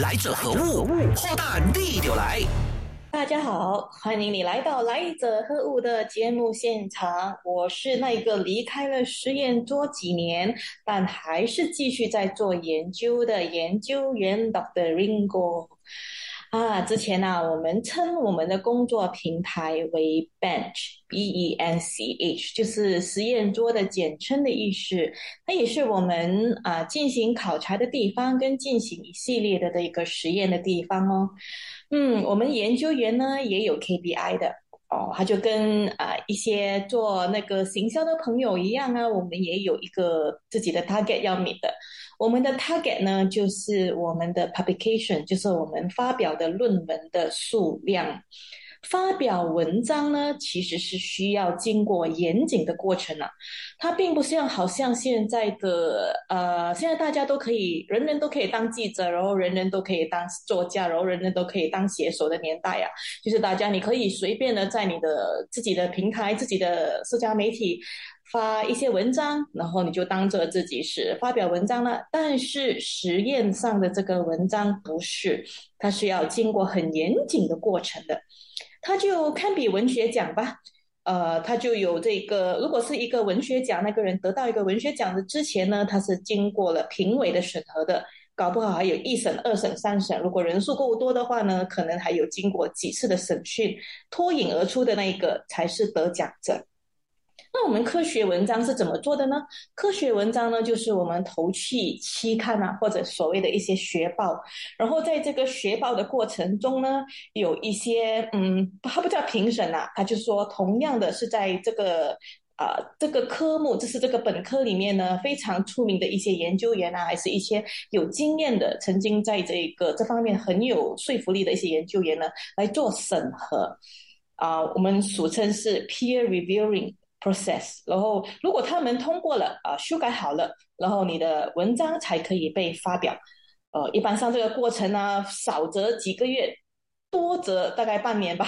来者何物？破蛋地就来。大家好，欢迎你来到《来者何物》的节目现场。我是那个离开了实验桌几年，但还是继续在做研究的研究员 Dr. Ringo。啊，之前呢，我们称我们的工作平台为 Bench，B-E-N-C-H，就是实验桌的简称的意思。它也是我们啊进行考察的地方，跟进行一系列的的一个实验的地方哦。嗯，我们研究员呢也有 KPI 的哦，他就跟啊一些做那个行销的朋友一样啊，我们也有一个自己的 target 要 meet 的。我们的 target 呢，就是我们的 publication，就是我们发表的论文的数量。发表文章呢，其实是需要经过严谨的过程啊。它并不像好像现在的呃，现在大家都可以，人人都可以当记者，然后人人都可以当作家，然后人人都可以当写手的年代啊。就是大家你可以随便的在你的自己的平台、自己的社交媒体。发一些文章，然后你就当做自己是发表文章了。但是实验上的这个文章不是，它是要经过很严谨的过程的。它就堪比文学奖吧，呃，它就有这个。如果是一个文学奖，那个人得到一个文学奖的之前呢，他是经过了评委的审核的，搞不好还有一审、二审、三审。如果人数够多的话呢，可能还有经过几次的审讯，脱颖而出的那一个才是得奖者。那我们科学文章是怎么做的呢？科学文章呢，就是我们投去期刊啊，或者所谓的一些学报，然后在这个学报的过程中呢，有一些嗯，它不叫评审啊，他就说同样的是在这个啊这个科目，这是这个本科里面呢非常出名的一些研究员啊，还是一些有经验的，曾经在这个这方面很有说服力的一些研究员呢来做审核啊，我们俗称是 peer reviewing。process，然后如果他们通过了啊，修改好了，然后你的文章才可以被发表。呃，一般上这个过程呢，少则几个月，多则大概半年吧，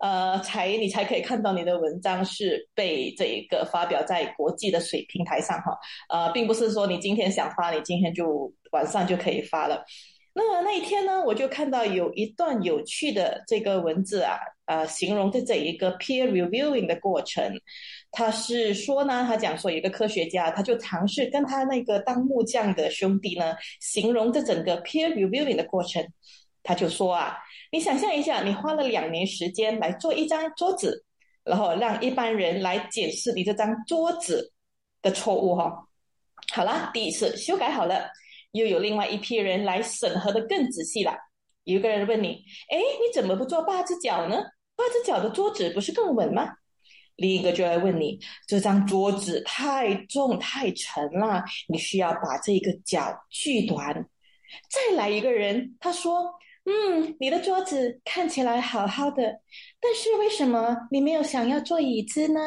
呃，才你才可以看到你的文章是被这一个发表在国际的水平台上哈。呃，并不是说你今天想发，你今天就晚上就可以发了。那么那一天呢，我就看到有一段有趣的这个文字啊，呃，形容的这一个 peer reviewing 的过程。他是说呢，他讲说有一个科学家，他就尝试跟他那个当木匠的兄弟呢，形容这整个 peer reviewing 的过程。他就说啊，你想象一下，你花了两年时间来做一张桌子，然后让一般人来检视你这张桌子的错误哈。好了，第一次修改好了。又有另外一批人来审核的更仔细了。有一个人问你：“哎，你怎么不做八只脚呢？八只脚的桌子不是更稳吗？”另一个就来问你：“这张桌子太重太沉了，你需要把这个脚锯短。”再来一个人，他说：“嗯，你的桌子看起来好好的，但是为什么你没有想要坐椅子呢？”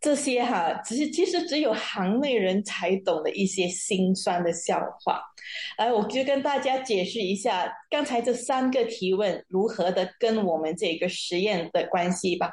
这些哈，只是其实只有行内人才懂的一些心酸的笑话。来，我就跟大家解释一下刚才这三个提问如何的跟我们这个实验的关系吧。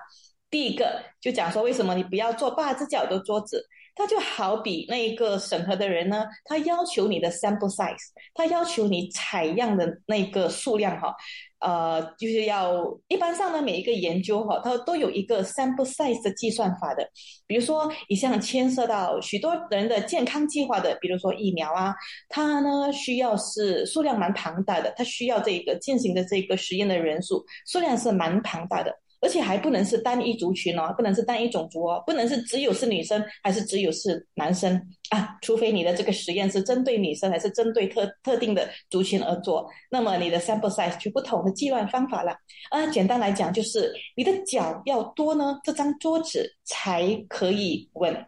第一个就讲说，为什么你不要做八只脚的桌子？它就好比那一个审核的人呢，他要求你的 sample size，他要求你采样的那个数量哈。呃，就是要一般上呢，每一个研究哈，它都有一个 sample size 的计算法的。比如说，一项牵涉到许多人的健康计划的，比如说疫苗啊，它呢需要是数量蛮庞大的，它需要这个进行的这个实验的人数数量是蛮庞大的。而且还不能是单一族群哦，不能是单一种族哦，不能是只有是女生，还是只有是男生啊？除非你的这个实验是针对女生，还是针对特特定的族群而做，那么你的 sample size 就不同的计算方法了。啊，简单来讲就是你的脚要多呢，这张桌子才可以稳。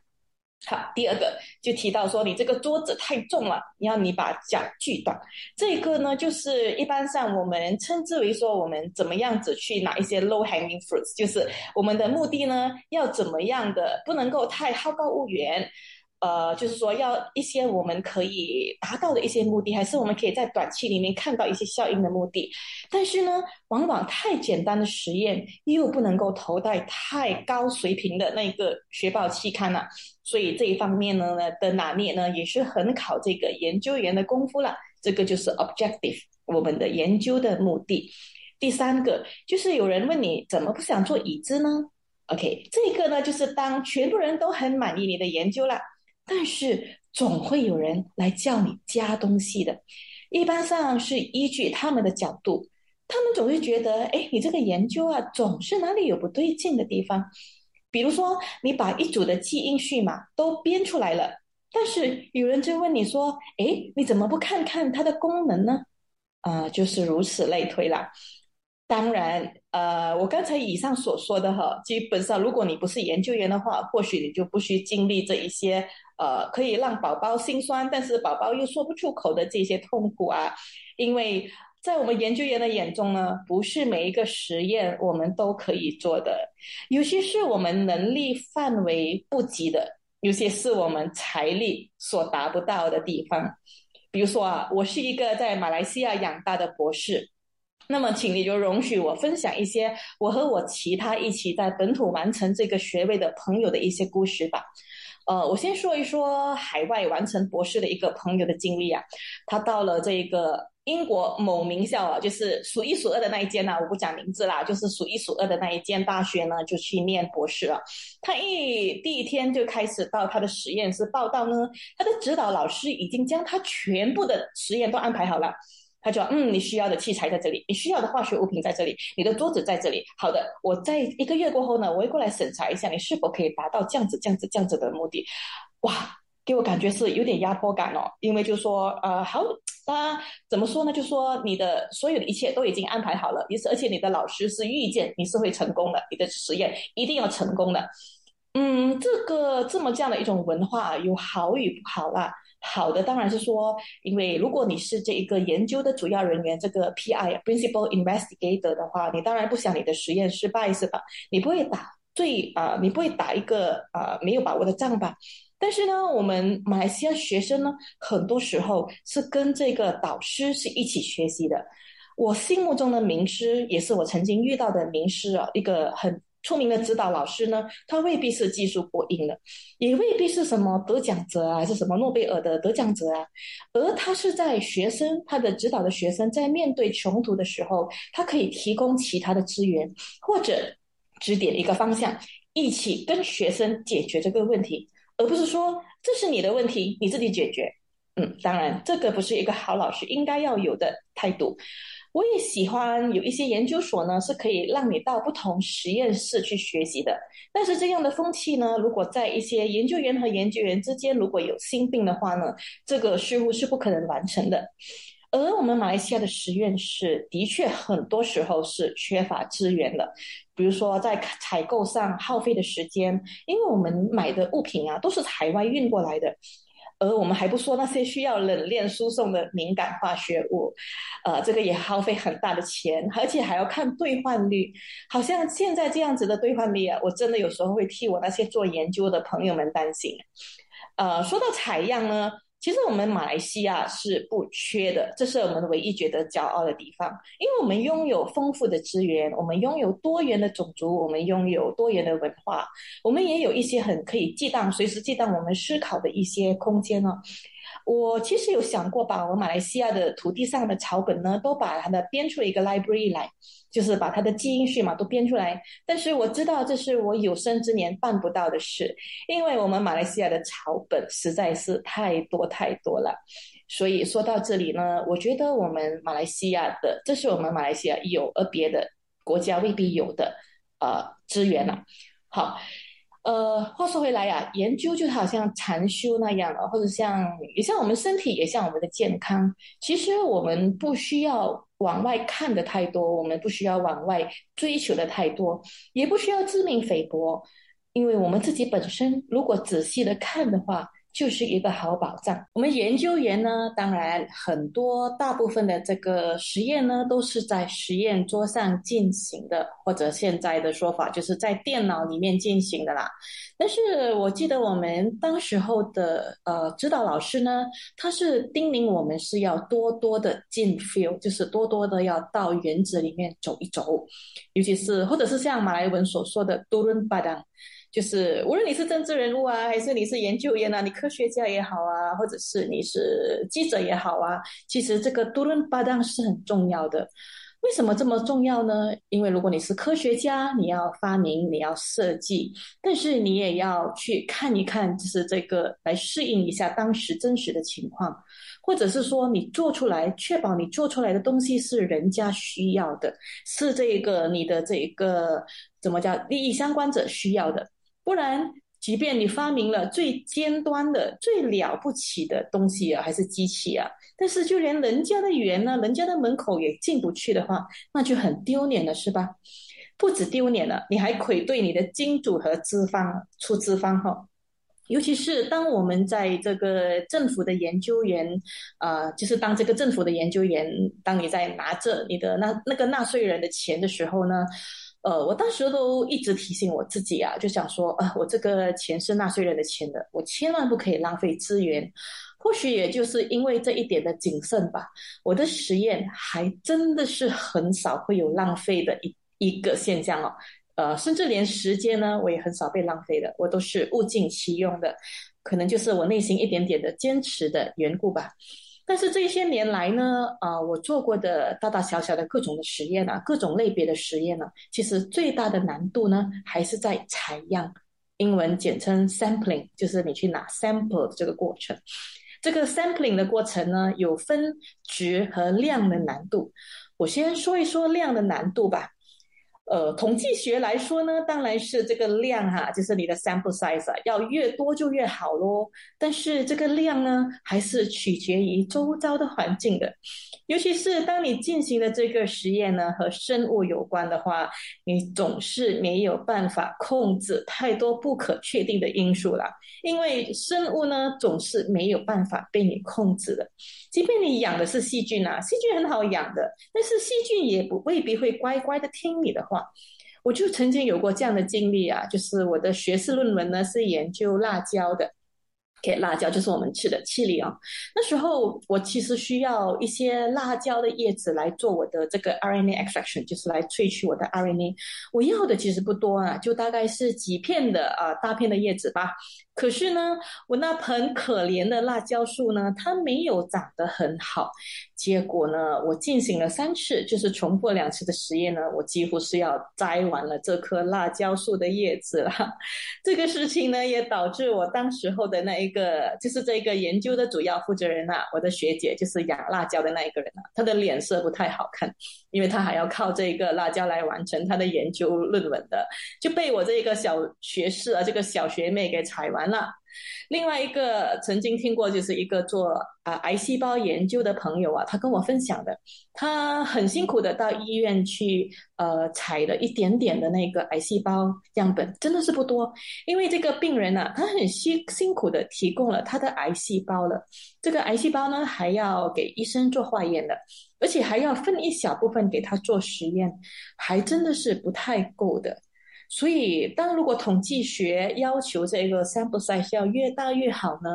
好，第二个就提到说，你这个桌子太重了，你要你把脚锯断。这个呢，就是一般上我们称之为说，我们怎么样子去拿一些 low hanging fruits，就是我们的目的呢，要怎么样的，不能够太好高骛远。呃，就是说要一些我们可以达到的一些目的，还是我们可以在短期里面看到一些效应的目的。但是呢，往往太简单的实验又不能够投在太高水平的那个学报期刊了。所以这一方面呢的拿捏呢，也是很考这个研究员的功夫了。这个就是 objective，我们的研究的目的。第三个就是有人问你怎么不想做椅子呢？OK，这个呢就是当全部人都很满意你的研究了，但是总会有人来叫你加东西的，一般上是依据他们的角度，他们总是觉得，哎，你这个研究啊，总是哪里有不对劲的地方。比如说，你把一组的基因序码都编出来了，但是有人就问你说，哎，你怎么不看看它的功能呢？啊，就是如此类推了。当然，呃，我刚才以上所说的哈，基本上如果你不是研究员的话，或许你就不需经历这一些，呃，可以让宝宝心酸，但是宝宝又说不出口的这些痛苦啊。因为在我们研究员的眼中呢，不是每一个实验我们都可以做的，有些是我们能力范围不及的，有些是我们财力所达不到的地方。比如说啊，我是一个在马来西亚养大的博士。那么，请你就容许我分享一些我和我其他一起在本土完成这个学位的朋友的一些故事吧。呃，我先说一说海外完成博士的一个朋友的经历啊。他到了这个英国某名校啊，就是数一数二的那一间呢，我不讲名字啦，就是数一数二的那一间大学呢，就去念博士了。他一第一天就开始到他的实验室报道呢，他的指导老师已经将他全部的实验都安排好了。他就嗯，你需要的器材在这里，你需要的化学物品在这里，你的桌子在这里。好的，我在一个月过后呢，我会过来审查一下你是否可以达到这样子、这样子、这样子的目的。哇，给我感觉是有点压迫感哦，因为就说呃，好，那怎么说呢？就说你的所有的一切都已经安排好了，你是而且你的老师是预见你是会成功的，你的实验一定要成功的。嗯，这个这么这样的一种文化有好与不好啦。好的，当然是说，因为如果你是这一个研究的主要人员，这个 PI（Principal Investigator） 的话，你当然不想你的实验失败，是吧？你不会打最啊，你不会打一个啊没有把握的仗吧？但是呢，我们马来西亚学生呢，很多时候是跟这个导师是一起学习的。我心目中的名师，也是我曾经遇到的名师啊，一个很。出名的指导老师呢，他未必是技术过硬的，也未必是什么得奖者啊，还是什么诺贝尔的得奖者啊，而他是在学生他的指导的学生在面对穷途的时候，他可以提供其他的资源或者指点一个方向，一起跟学生解决这个问题，而不是说这是你的问题，你自己解决。嗯，当然，这个不是一个好老师应该要有的态度。我也喜欢有一些研究所呢，是可以让你到不同实验室去学习的。但是这样的风气呢，如果在一些研究员和研究员之间如果有心病的话呢，这个似乎是不可能完成的。而我们马来西亚的实验室的确很多时候是缺乏资源的，比如说在采购上耗费的时间，因为我们买的物品啊都是海外运过来的。而我们还不说那些需要冷链输送的敏感化学物，呃，这个也耗费很大的钱，而且还要看兑换率。好像现在这样子的兑换率啊，我真的有时候会替我那些做研究的朋友们担心。呃，说到采样呢。其实我们马来西亚是不缺的，这是我们唯一觉得骄傲的地方，因为我们拥有丰富的资源，我们拥有多元的种族，我们拥有多元的文化，我们也有一些很可以激荡、随时激荡我们思考的一些空间呢。我其实有想过，把我马来西亚的土地上的草本呢，都把它的编出一个 library 来，就是把它的基因序码都编出来。但是我知道这是我有生之年办不到的事，因为我们马来西亚的草本实在是太多太多了。所以说到这里呢，我觉得我们马来西亚的，这是我们马来西亚有而别的国家未必有的呃资源了。好。呃，话说回来呀，研究就好像禅修那样了，或者像也像我们身体，也像我们的健康。其实我们不需要往外看的太多，我们不需要往外追求的太多，也不需要自命菲薄，因为我们自己本身如果仔细的看的话。就是一个好保障。我们研究员呢，当然很多大部分的这个实验呢，都是在实验桌上进行的，或者现在的说法就是在电脑里面进行的啦。但是我记得我们当时候的呃指导老师呢，他是叮咛我们是要多多的进 field，就是多多的要到园子里面走一走，尤其是或者是像马来文所说的 turun padang。就是无论你是政治人物啊，还是你是研究员啊，你科学家也好啊，或者是你是记者也好啊，其实这个多伦巴当是很重要的。为什么这么重要呢？因为如果你是科学家，你要发明，你要设计，但是你也要去看一看，就是这个来适应一下当时真实的情况，或者是说你做出来，确保你做出来的东西是人家需要的，是这个你的这个怎么叫利益相关者需要的，不然。即便你发明了最尖端的、最了不起的东西啊，还是机器啊，但是就连人家的园呢、人家的门口也进不去的话，那就很丢脸了，是吧？不止丢脸了，你还愧对你的金主和资方出资方哈。尤其是当我们在这个政府的研究员，啊，就是当这个政府的研究员，当你在拿着你的那那个纳税人的钱的时候呢？呃，我当时都一直提醒我自己啊，就想说啊，我这个钱是纳税人的钱的，我千万不可以浪费资源。或许也就是因为这一点的谨慎吧，我的实验还真的是很少会有浪费的一一个现象哦。呃，甚至连时间呢，我也很少被浪费的，我都是物尽其用的。可能就是我内心一点点的坚持的缘故吧。但是这些年来呢，啊，我做过的大大小小的各种的实验啊，各种类别的实验呢，其实最大的难度呢，还是在采样，英文简称 sampling，就是你去拿 sample 的这个过程。这个 sampling 的过程呢，有分值和量的难度。我先说一说量的难度吧。呃，统计学来说呢，当然是这个量哈，就是你的 sample size 啊要越多就越好咯。但是这个量呢，还是取决于周遭的环境的。尤其是当你进行的这个实验呢和生物有关的话，你总是没有办法控制太多不可确定的因素了。因为生物呢总是没有办法被你控制的。即便你养的是细菌啊，细菌很好养的，但是细菌也不未必会乖乖的听你的话。我就曾经有过这样的经历啊，就是我的学士论文呢是研究辣椒的。给辣椒就是我们吃的气力啊。那时候我其实需要一些辣椒的叶子来做我的这个 RNA extraction，就是来萃取我的 RNA。我要的其实不多啊，就大概是几片的啊大片的叶子吧。可是呢，我那盆可怜的辣椒树呢，它没有长得很好。结果呢，我进行了三次，就是重复两次的实验呢，我几乎是要摘完了这棵辣椒树的叶子了。这个事情呢，也导致我当时候的那一个，就是这个研究的主要负责人啊，我的学姐，就是养辣椒的那一个人啊，她的脸色不太好看，因为她还要靠这个辣椒来完成她的研究论文的，就被我这个小学士啊，这个小学妹给踩完了。另外一个曾经听过，就是一个做啊癌细胞研究的朋友啊，他跟我分享的，他很辛苦的到医院去呃采了一点点的那个癌细胞样本，真的是不多，因为这个病人呢，他很辛辛苦的提供了他的癌细胞了，这个癌细胞呢还要给医生做化验的，而且还要分一小部分给他做实验，还真的是不太够的。所以，当如果统计学要求这个 sample size 要越大越好呢？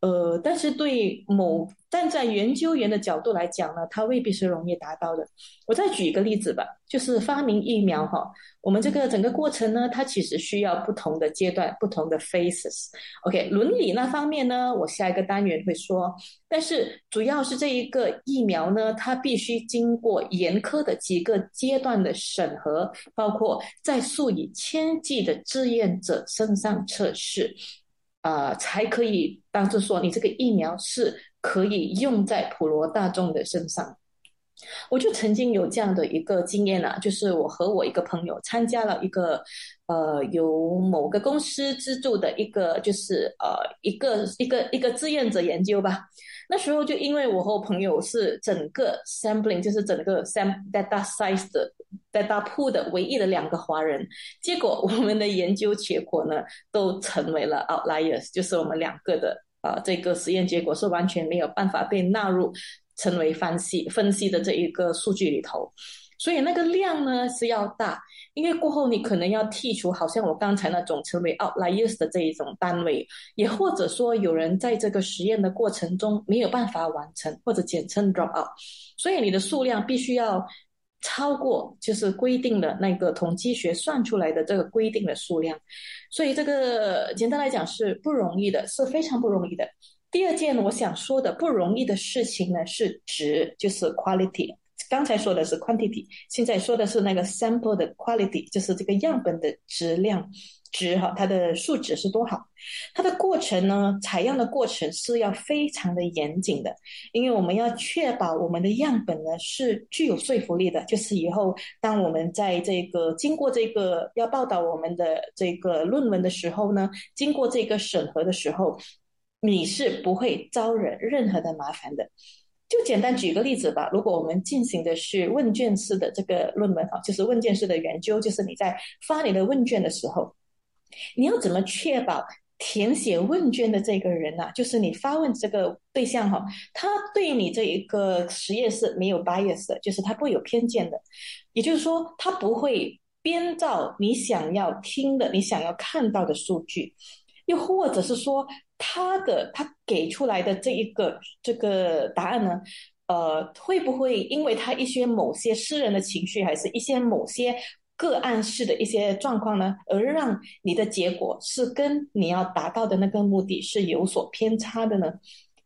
呃，但是对某站在研究员的角度来讲呢，它未必是容易达到的。我再举一个例子吧，就是发明疫苗哈，我们这个整个过程呢，它其实需要不同的阶段、不同的 phases。OK，伦理那方面呢，我下一个单元会说。但是主要是这一个疫苗呢，它必须经过严苛的几个阶段的审核，包括在数以千计的志愿者身上测试。啊，才可以当做说你这个疫苗是可以用在普罗大众的身上。我就曾经有这样的一个经验啊，就是我和我一个朋友参加了一个呃，由某个公司资助的一个，就是呃，一个一个一个志愿者研究吧。那时候就因为我和我朋友是整个 sampling，就是整个 sam data size 的 data pool 的唯一的两个华人，结果我们的研究结果呢都成为了 outliers，就是我们两个的啊这个实验结果是完全没有办法被纳入成为分析分析的这一个数据里头。所以那个量呢是要大，因为过后你可能要剔除，好像我刚才那种称为 outliers 的这一种单位，也或者说有人在这个实验的过程中没有办法完成，或者简称 drop out，所以你的数量必须要超过就是规定的那个统计学算出来的这个规定的数量，所以这个简单来讲是不容易的，是非常不容易的。第二件我想说的不容易的事情呢是值，就是 quality。刚才说的是 quantity，现在说的是那个 sample 的 quality，就是这个样本的质量。值哈，它的数值是多好？它的过程呢？采样的过程是要非常的严谨的，因为我们要确保我们的样本呢是具有说服力的。就是以后当我们在这个经过这个要报道我们的这个论文的时候呢，经过这个审核的时候，你是不会招惹任何的麻烦的。就简单举个例子吧，如果我们进行的是问卷式的这个论文哈，就是问卷式的研究，就是你在发你的问卷的时候。你要怎么确保填写问卷的这个人呐，就是你发问这个对象哈，他对你这一个实验室没有 bias 的，就是他不会有偏见的，也就是说，他不会编造你想要听的、你想要看到的数据，又或者是说，他的他给出来的这一个这个答案呢，呃，会不会因为他一些某些私人的情绪，还是一些某些？个案式的一些状况呢，而让你的结果是跟你要达到的那个目的是有所偏差的呢？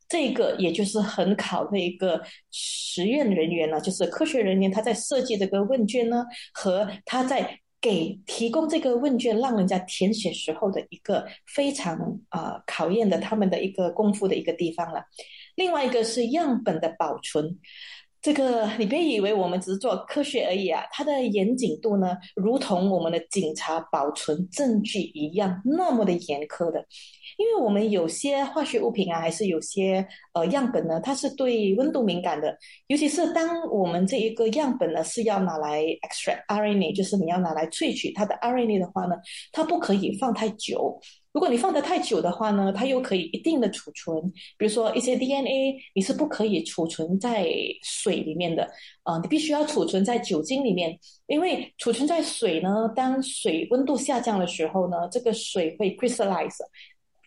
这个也就是很考的一个实验人员呢，就是科学人员，他在设计这个问卷呢，和他在给提供这个问卷让人家填写时候的一个非常啊考验的他们的一个功夫的一个地方了。另外一个是样本的保存。这个你别以为我们只是做科学而已啊，它的严谨度呢，如同我们的警察保存证据一样，那么的严苛的。因为我们有些化学物品啊，还是有些呃样本呢，它是对温度敏感的，尤其是当我们这一个样本呢是要拿来 extract RNA，就是你要拿来萃取它的 RNA 的话呢，它不可以放太久。如果你放得太久的话呢，它又可以一定的储存。比如说一些 DNA，你是不可以储存在水里面的，啊，你必须要储存在酒精里面。因为储存在水呢，当水温度下降的时候呢，这个水会 crystallize，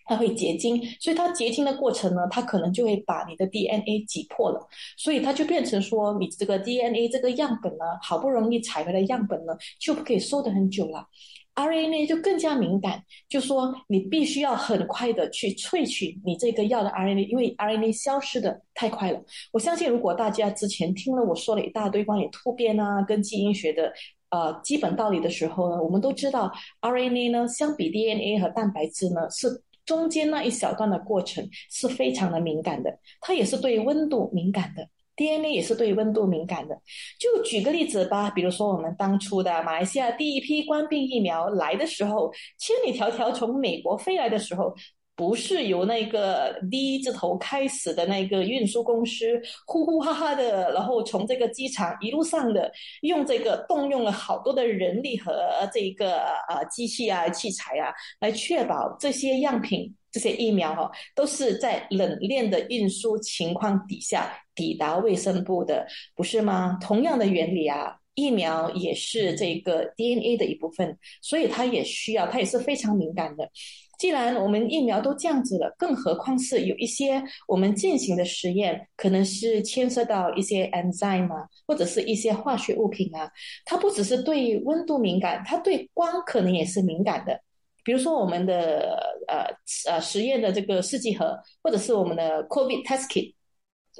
它会结晶。所以它结晶的过程呢，它可能就会把你的 DNA 挤破了。所以它就变成说，你这个 DNA 这个样本呢，好不容易采回来样本呢，就不可以收得很久了。RNA 就更加敏感，就说你必须要很快的去萃取你这个药的 RNA，因为 RNA 消失的太快了。我相信，如果大家之前听了我说了一大堆关于突变啊跟基因学的呃基本道理的时候呢，我们都知道 RNA 呢相比 DNA 和蛋白质呢是中间那一小段的过程是非常的敏感的，它也是对温度敏感的。DNA 也是对温度敏感的，就举个例子吧，比如说我们当初的马来西亚第一批冠病疫苗来的时候，千里迢迢从美国飞来的时候，不是由那个 D 字头开始的那个运输公司呼呼哈哈的，然后从这个机场一路上的用这个动用了好多的人力和这个呃机器啊器材啊，来确保这些样品。这些疫苗哈，都是在冷链的运输情况底下抵达卫生部的，不是吗？同样的原理啊，疫苗也是这个 DNA 的一部分，所以它也需要，它也是非常敏感的。既然我们疫苗都这样子了，更何况是有一些我们进行的实验，可能是牵涉到一些 enzyme 啊，或者是一些化学物品啊，它不只是对温度敏感，它对光可能也是敏感的。比如说我们的呃呃实验的这个试剂盒，或者是我们的 COVID test kit，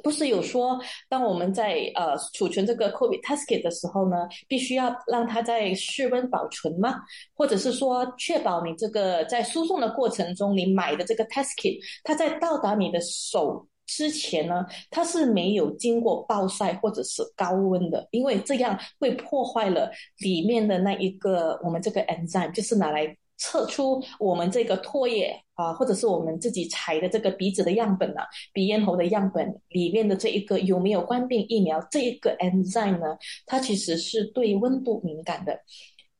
不是有说，当我们在呃储存这个 COVID test kit 的时候呢，必须要让它在室温保存吗？或者是说，确保你这个在输送的过程中，你买的这个 test kit，它在到达你的手之前呢，它是没有经过暴晒或者是高温的，因为这样会破坏了里面的那一个我们这个 enzyme，就是拿来。测出我们这个唾液啊，或者是我们自己采的这个鼻子的样本呢，鼻咽喉的样本里面的这一个有没有冠病疫苗这一个 enzyme 呢？它其实是对温度敏感的。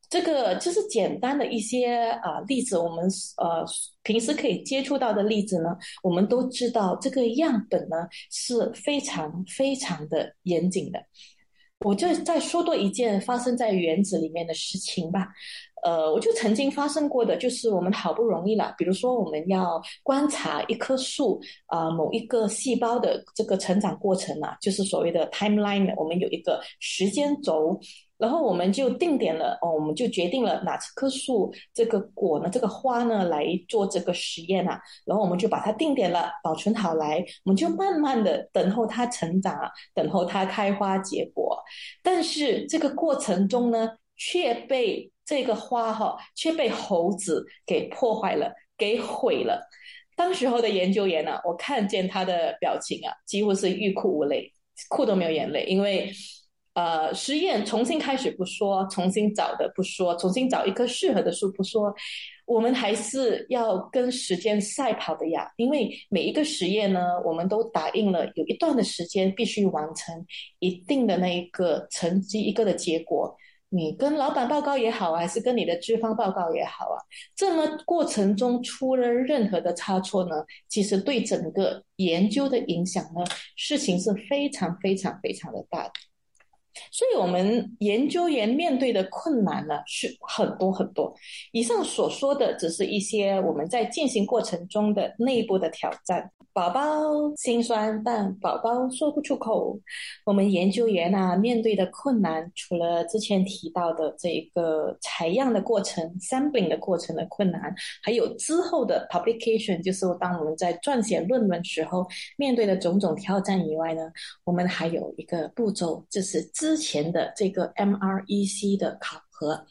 这个就是简单的一些啊例子，我们呃平时可以接触到的例子呢，我们都知道这个样本呢是非常非常的严谨的。我就再说多一件发生在原子里面的事情吧。呃，我就曾经发生过的，就是我们好不容易了，比如说我们要观察一棵树啊，某一个细胞的这个成长过程啊，就是所谓的 timeline，我们有一个时间轴。然后我们就定点了哦，我们就决定了哪棵树这个果呢，这个花呢来做这个实验啊。然后我们就把它定点了，保存好来，我们就慢慢的等候它成长，等候它开花结果。但是这个过程中呢，却被这个花哈却被猴子给破坏了，给毁了。当时候的研究员呢，我看见他的表情啊，几乎是欲哭无泪，哭都没有眼泪，因为。呃，实验重新开始不说，重新找的不说，重新找一棵适合的树不说，我们还是要跟时间赛跑的呀。因为每一个实验呢，我们都打印了有一段的时间必须完成一定的那一个成绩，一个的结果。你跟老板报告也好，还是跟你的资方报告也好啊，这么过程中出了任何的差错呢，其实对整个研究的影响呢，事情是非常非常非常的大的。所以，我们研究员面对的困难呢是很多很多。以上所说的只是一些我们在进行过程中的内部的挑战。宝宝心酸，但宝宝说不出口。我们研究员啊，面对的困难，除了之前提到的这一个采样的过程、sampling 的过程的困难，还有之后的 publication，就是当我们在撰写论文时候面对的种种挑战以外呢，我们还有一个步骤，就是自之前的这个 MREC 的考核。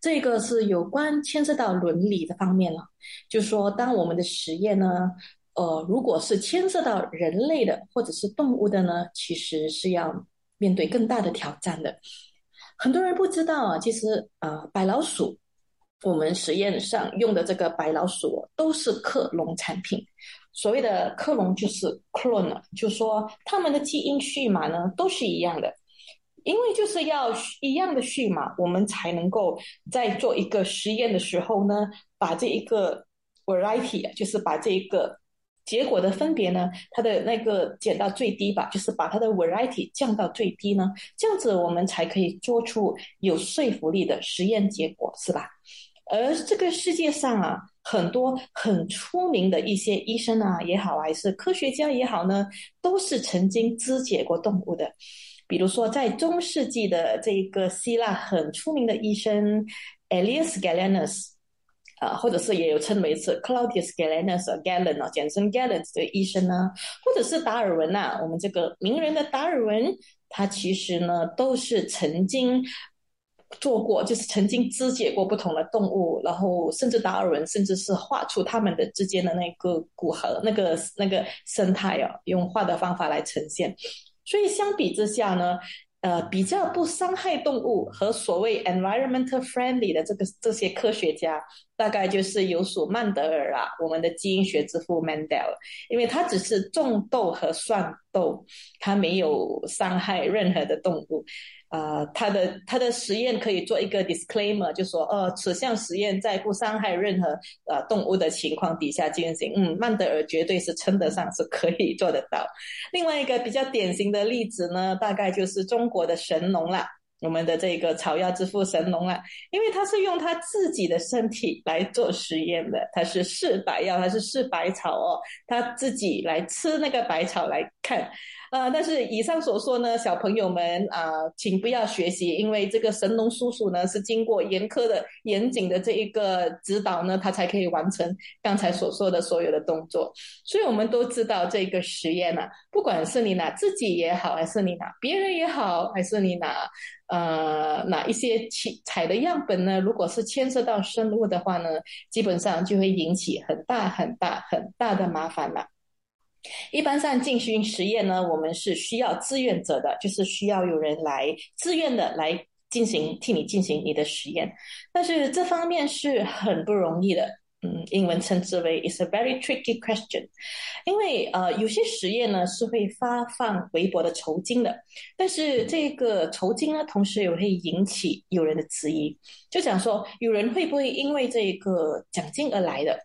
这个是有关牵涉到伦理的方面了，就说，当我们的实验呢。呃，如果是牵涉到人类的或者是动物的呢，其实是要面对更大的挑战的。很多人不知道啊，其实呃，白老鼠，我们实验上用的这个白老鼠都是克隆产品。所谓的克隆就是 clone，就说它们的基因序码呢都是一样的，因为就是要一样的序码，我们才能够在做一个实验的时候呢，把这一个 variety，就是把这一个。结果的分别呢？它的那个减到最低吧，就是把它的 variety 降到最低呢，这样子我们才可以做出有说服力的实验结果，是吧？而这个世界上啊，很多很出名的一些医生啊也好，还是科学家也好呢，都是曾经肢解过动物的。比如说，在中世纪的这个希腊很出名的医生 Elias Galenus。啊，或者是也有称为是 Claudius Galenus Galen 啊，简称 Galen 的医生呢，或者是达尔文呐，我们这个名人的达尔文，他其实呢都是曾经做过，就是曾经肢解过不同的动物，然后甚至达尔文甚至是画出他们的之间的那个骨骼、那个那个生态哦，用画的方法来呈现。所以相比之下呢。呃，比较不伤害动物和所谓 environmental friendly 的这个这些科学家，大概就是有属曼德尔啊，我们的基因学之父 Mendel，因为他只是种豆和蒜豆，他没有伤害任何的动物。啊，他的他的实验可以做一个 disclaimer，就说，呃，此项实验在不伤害任何呃动物的情况底下进行。嗯，曼德尔绝对是称得上是可以做得到。另外一个比较典型的例子呢，大概就是中国的神农了，我们的这个草药之父神农了，因为他是用他自己的身体来做实验的，他是试白药，他是试百草哦，他自己来吃那个百草来看。呃，但是以上所说呢，小朋友们啊，请不要学习，因为这个神农叔叔呢是经过严苛的、严谨的这一个指导呢，他才可以完成刚才所说的所有的动作。所以我们都知道这个实验呢，不管是你拿自己也好，还是你拿别人也好，还是你拿呃拿一些采的样本呢，如果是牵涉到生物的话呢，基本上就会引起很大很大很大的麻烦了。一般上进行实验呢，我们是需要志愿者的，就是需要有人来自愿的来进行替你进行你的实验。但是这方面是很不容易的，嗯，英文称之为 "It's a very tricky question"。因为呃，有些实验呢是会发放微薄的酬金的，但是这个酬金呢，同时也会引起有人的质疑，就讲说有人会不会因为这个奖金而来的？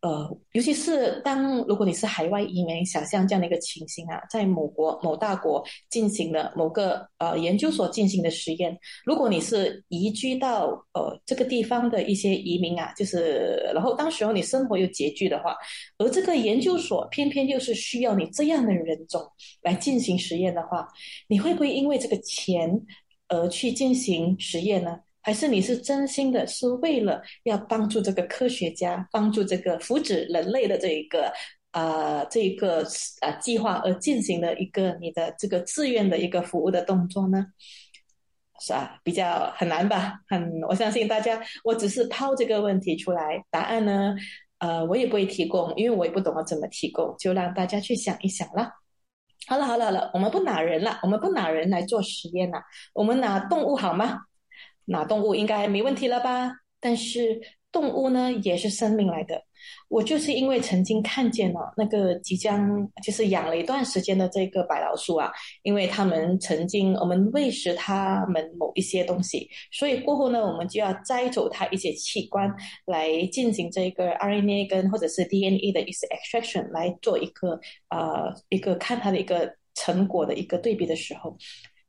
呃，尤其是当如果你是海外移民，想象这样的一个情形啊，在某国某大国进行的某个呃研究所进行的实验，如果你是移居到呃这个地方的一些移民啊，就是然后当时候你生活又拮据的话，而这个研究所偏偏又是需要你这样的人种来进行实验的话，你会不会因为这个钱而去进行实验呢？还是你是真心的，是为了要帮助这个科学家，帮助这个福祉人类的这一个啊这一个啊计划而进行的一个你的这个自愿的一个服务的动作呢？是啊，比较很难吧？很，我相信大家，我只是抛这个问题出来，答案呢，呃，我也不会提供，因为我也不懂得怎么提供，就让大家去想一想啦。好了，好了，好了，我们不拿人了，我们不拿人来做实验了，我们拿动物好吗？那动物应该没问题了吧？但是动物呢，也是生命来的。我就是因为曾经看见了那个即将就是养了一段时间的这个白老鼠啊，因为他们曾经我们喂食它们某一些东西，所以过后呢，我们就要摘走它一些器官来进行这个 RNA 跟或者是 DNA 的一些 extraction 来做一个呃一个看它的一个成果的一个对比的时候。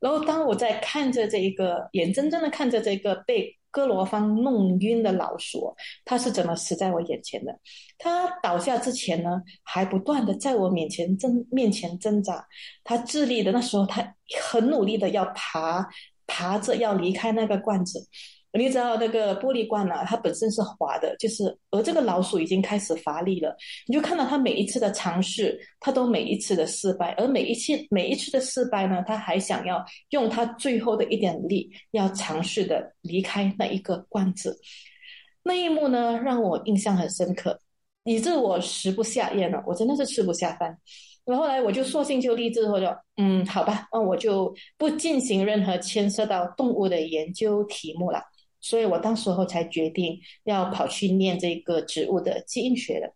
然后，当我在看着这一个，眼睁睁的看着这个被哥罗方弄晕的老鼠，它是怎么死在我眼前的？它倒下之前呢，还不断的在我面前挣面前挣扎，它智力的那时候，它很努力的要爬，爬着要离开那个罐子。你知道那个玻璃罐呢？它本身是滑的，就是而这个老鼠已经开始乏力了。你就看到它每一次的尝试，它都每一次的失败，而每一次每一次的失败呢，它还想要用它最后的一点力，要尝试的离开那一个罐子。那一幕呢，让我印象很深刻，以致我食不下咽了，我真的是吃不下饭。然后来我就索性就立志，或者嗯，好吧，那我就不进行任何牵涉到动物的研究题目了。所以我当时候才决定要跑去念这个植物的基因学的，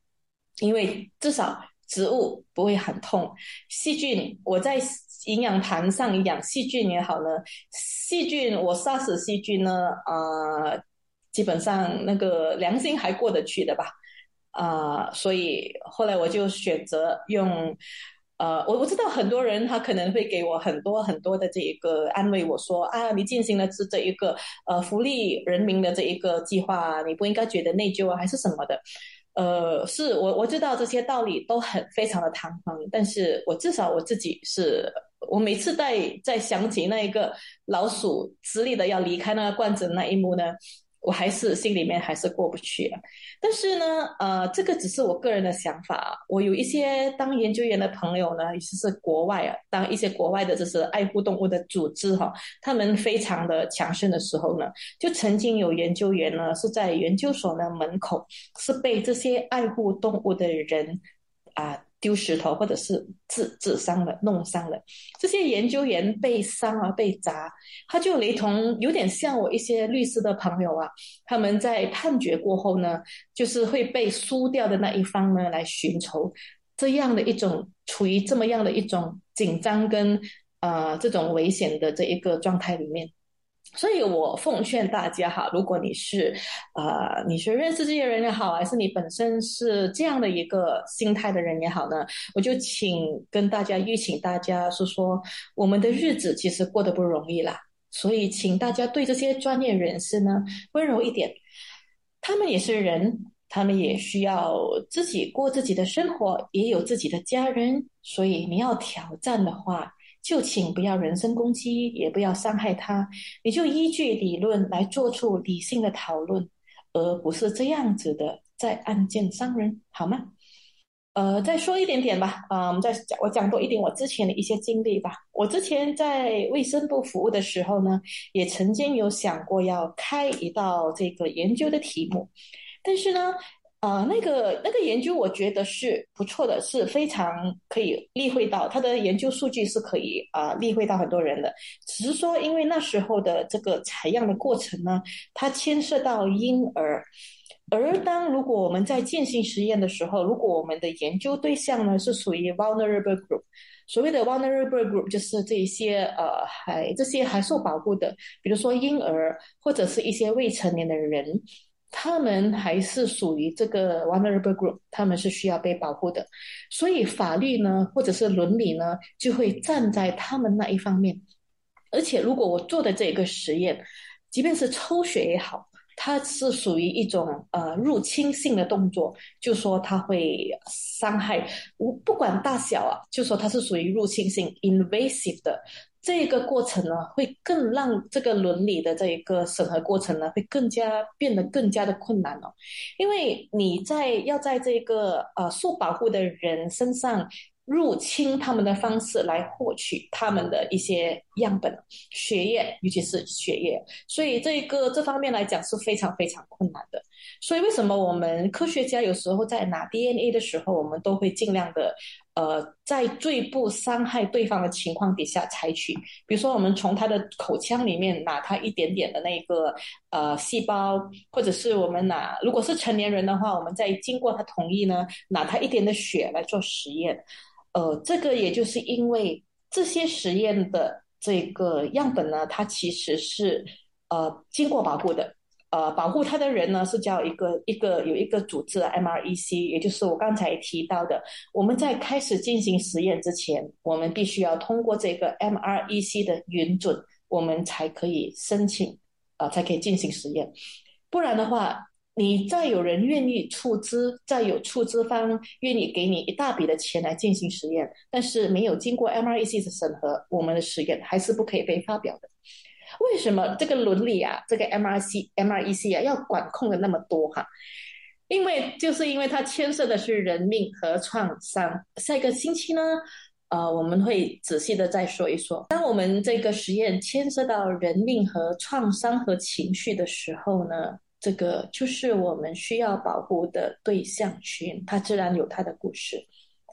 因为至少植物不会很痛，细菌我在营养盘上养细菌也好呢，细菌我杀死细菌呢，啊，基本上那个良心还过得去的吧，啊，所以后来我就选择用。呃，我我知道很多人他可能会给我很多很多的这一个安慰，我说啊，你进行了这这一个呃福利人民的这一个计划，你不应该觉得内疚啊，还是什么的。呃，是我我知道这些道理都很非常的堂皇，但是我至少我自己是，我每次在在想起那一个老鼠直立的要离开那个罐子那一幕呢。我还是心里面还是过不去，啊但是呢，呃，这个只是我个人的想法。我有一些当研究员的朋友呢，尤其是国外啊，当一些国外的就是爱护动物的组织哈，他们非常的强盛的时候呢，就曾经有研究员呢是在研究所的门口是被这些爱护动物的人啊。丢石头，或者是自自伤了、弄伤了，这些研究员被伤啊、被砸，他就雷同，有点像我一些律师的朋友啊，他们在判决过后呢，就是会被输掉的那一方呢来寻仇，这样的一种处于这么样的一种紧张跟呃这种危险的这一个状态里面。所以我奉劝大家哈，如果你是，呃，你是认识这些人也好，还是你本身是这样的一个心态的人也好呢，我就请跟大家预请大家是说，我们的日子其实过得不容易啦。所以请大家对这些专业人士呢温柔一点，他们也是人，他们也需要自己过自己的生活，也有自己的家人。所以你要挑战的话。就请不要人身攻击，也不要伤害他，你就依据理论来做出理性的讨论，而不是这样子的在案件伤人，好吗？呃，再说一点点吧，啊，我们再讲，我讲多一点我之前的一些经历吧。我之前在卫生部服务的时候呢，也曾经有想过要开一道这个研究的题目，但是呢。啊，那个那个研究我觉得是不错的，是非常可以例会到他的研究数据是可以啊例会到很多人的。只是说，因为那时候的这个采样的过程呢，它牵涉到婴儿，而当如果我们在进行实验的时候，如果我们的研究对象呢是属于 vulnerable group，所谓的 vulnerable group 就是这些呃还这些还受保护的，比如说婴儿或者是一些未成年的人。他们还是属于这个 vulnerable group，他们是需要被保护的，所以法律呢，或者是伦理呢，就会站在他们那一方面。而且，如果我做的这个实验，即便是抽血也好。它是属于一种呃入侵性的动作，就说它会伤害，无不管大小啊，就说它是属于入侵性 invasive 的这个过程呢，会更让这个伦理的这一个审核过程呢，会更加变得更加的困难哦，因为你在要在这个呃受保护的人身上。入侵他们的方式来获取他们的一些样本，血液，尤其是血液，所以这个这方面来讲是非常非常困难的。所以为什么我们科学家有时候在拿 DNA 的时候，我们都会尽量的，呃，在最不伤害对方的情况底下采取。比如说，我们从他的口腔里面拿他一点点的那个呃细胞，或者是我们拿，如果是成年人的话，我们在经过他同意呢，拿他一点的血来做实验。呃，这个也就是因为这些实验的这个样本呢，它其实是呃经过保护的，呃，保护它的人呢是叫一个一个有一个组织 MREC，也就是我刚才提到的，我们在开始进行实验之前，我们必须要通过这个 MREC 的允准，我们才可以申请，呃，才可以进行实验，不然的话。你再有人愿意出资，再有出资方愿意给你一大笔的钱来进行实验，但是没有经过 MREC 的审核，我们的实验还是不可以被发表的。为什么这个伦理啊，这个 MRC、MREC 啊要管控的那么多哈？因为就是因为它牵涉的是人命和创伤。下一个星期呢，呃，我们会仔细的再说一说。当我们这个实验牵涉到人命和创伤和情绪的时候呢？这个就是我们需要保护的对象群，它自然有它的故事。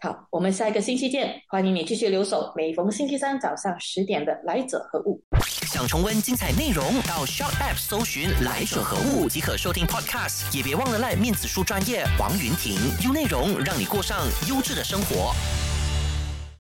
好，我们下一个星期见，欢迎你继续留守，每逢星期三早上十点的来者何物。想重温精彩内容，到 s h o p App 搜寻来者何物即可收听 Podcast，也别忘了赖面子书专业王云婷，用内容让你过上优质的生活。